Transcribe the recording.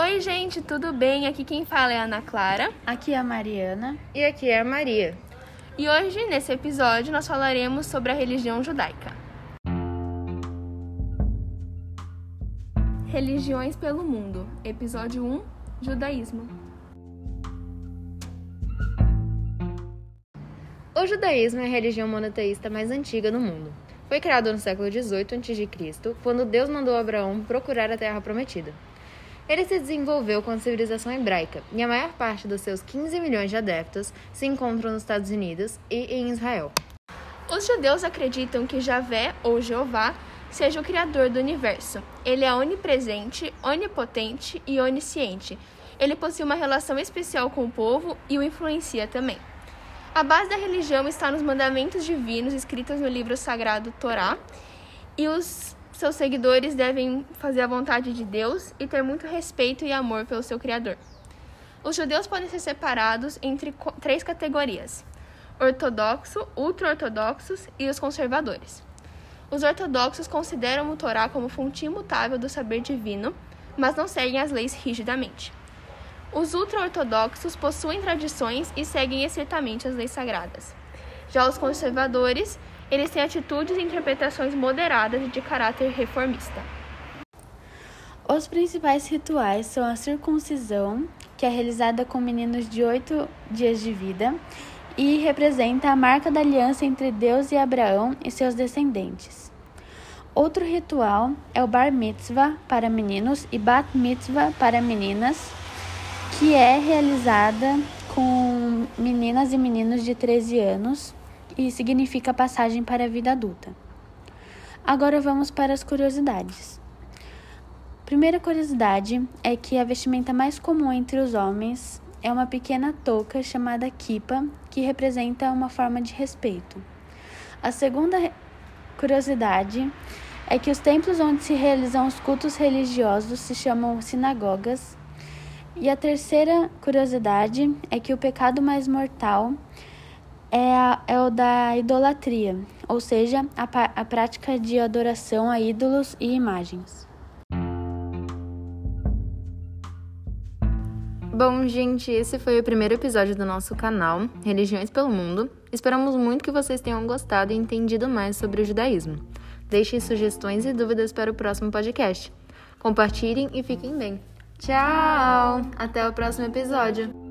Oi, gente, tudo bem? Aqui quem fala é a Ana Clara. Aqui é a Mariana. E aqui é a Maria. E hoje, nesse episódio, nós falaremos sobre a religião judaica. Religiões pelo Mundo, Episódio 1 Judaísmo. O judaísmo é a religião monoteísta mais antiga do mundo. Foi criado no século XVIII a.C., quando Deus mandou Abraão procurar a terra prometida. Ele se desenvolveu com a civilização hebraica e a maior parte dos seus 15 milhões de adeptos se encontram nos Estados Unidos e em Israel. Os judeus acreditam que Javé, ou Jeová, seja o Criador do universo. Ele é onipresente, onipotente e onisciente. Ele possui uma relação especial com o povo e o influencia também. A base da religião está nos mandamentos divinos escritos no livro sagrado Torá, e os seus seguidores devem fazer a vontade de Deus e ter muito respeito e amor pelo seu Criador. Os judeus podem ser separados entre três categorias: ortodoxo, ultra-ortodoxos e os conservadores. Os ortodoxos consideram o Torá como fonte imutável do saber divino, mas não seguem as leis rigidamente. Os ultra-ortodoxos possuem tradições e seguem estritamente as leis sagradas. Já os conservadores eles têm atitudes e interpretações moderadas de caráter reformista. Os principais rituais são a circuncisão, que é realizada com meninos de oito dias de vida e representa a marca da aliança entre Deus e Abraão e seus descendentes. Outro ritual é o Bar Mitzvah para meninos e Bat Mitzvah para meninas, que é realizada com meninas e meninos de 13 anos e significa passagem para a vida adulta. Agora vamos para as curiosidades. Primeira curiosidade é que a vestimenta mais comum entre os homens é uma pequena touca chamada kipa, que representa uma forma de respeito. A segunda curiosidade é que os templos onde se realizam os cultos religiosos se chamam sinagogas. E a terceira curiosidade é que o pecado mais mortal é, a, é o da idolatria, ou seja, a, a prática de adoração a ídolos e imagens. Bom, gente, esse foi o primeiro episódio do nosso canal Religiões pelo Mundo. Esperamos muito que vocês tenham gostado e entendido mais sobre o judaísmo. Deixem sugestões e dúvidas para o próximo podcast. Compartilhem e fiquem bem. Tchau! Até o próximo episódio!